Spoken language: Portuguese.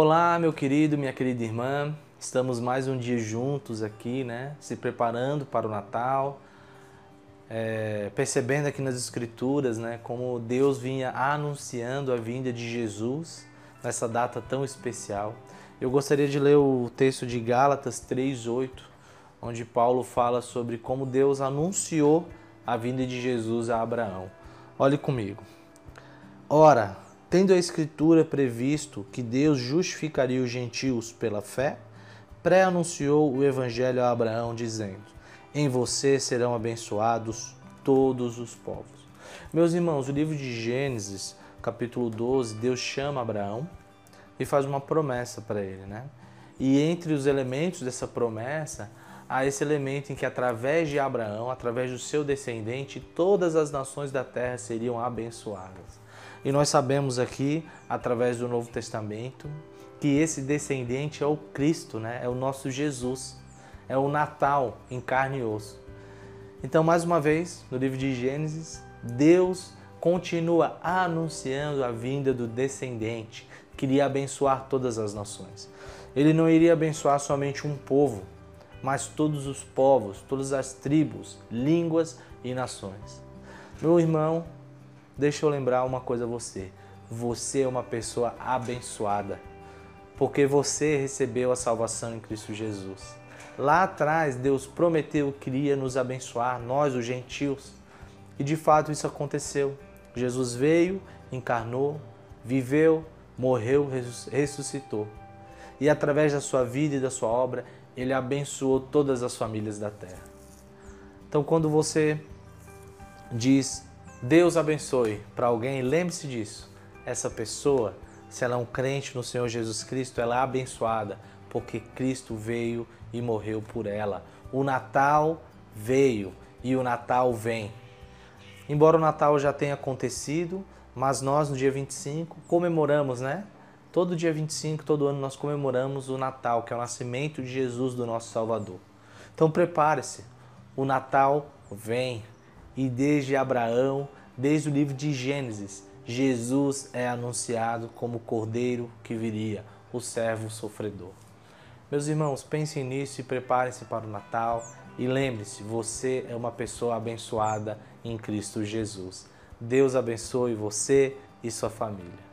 Olá, meu querido, minha querida irmã. Estamos mais um dia juntos aqui, né? Se preparando para o Natal, é, percebendo aqui nas Escrituras, né? Como Deus vinha anunciando a vinda de Jesus nessa data tão especial. Eu gostaria de ler o texto de Gálatas 3:8, onde Paulo fala sobre como Deus anunciou a vinda de Jesus a Abraão. Olhe comigo. Ora, Tendo a Escritura previsto que Deus justificaria os gentios pela fé, pré-anunciou o Evangelho a Abraão, dizendo: Em você serão abençoados todos os povos. Meus irmãos, o livro de Gênesis, capítulo 12, Deus chama Abraão e faz uma promessa para ele, né? E entre os elementos dessa promessa, há esse elemento em que, através de Abraão, através do seu descendente, todas as nações da terra seriam abençoadas. E nós sabemos aqui, através do Novo Testamento, que esse descendente é o Cristo, né? é o nosso Jesus, é o Natal em carne e osso. Então, mais uma vez, no livro de Gênesis, Deus continua anunciando a vinda do descendente, que iria abençoar todas as nações. Ele não iria abençoar somente um povo, mas todos os povos, todas as tribos, línguas e nações. Meu irmão, deixa eu lembrar uma coisa a você. Você é uma pessoa abençoada, porque você recebeu a salvação em Cristo Jesus. Lá atrás, Deus prometeu que iria nos abençoar, nós, os gentios. E de fato isso aconteceu. Jesus veio, encarnou, viveu, morreu, ressuscitou. E através da sua vida e da sua obra, ele abençoou todas as famílias da terra. Então, quando você diz Deus abençoe para alguém, lembre-se disso. Essa pessoa, se ela é um crente no Senhor Jesus Cristo, ela é abençoada porque Cristo veio e morreu por ela. O Natal veio e o Natal vem. Embora o Natal já tenha acontecido, mas nós no dia 25 comemoramos, né? Todo dia 25, todo ano nós comemoramos o Natal, que é o nascimento de Jesus, do nosso Salvador. Então prepare-se, o Natal vem, e desde Abraão, desde o livro de Gênesis, Jesus é anunciado como o cordeiro que viria, o servo sofredor. Meus irmãos, pensem nisso e preparem-se para o Natal. E lembre-se, você é uma pessoa abençoada em Cristo Jesus. Deus abençoe você e sua família.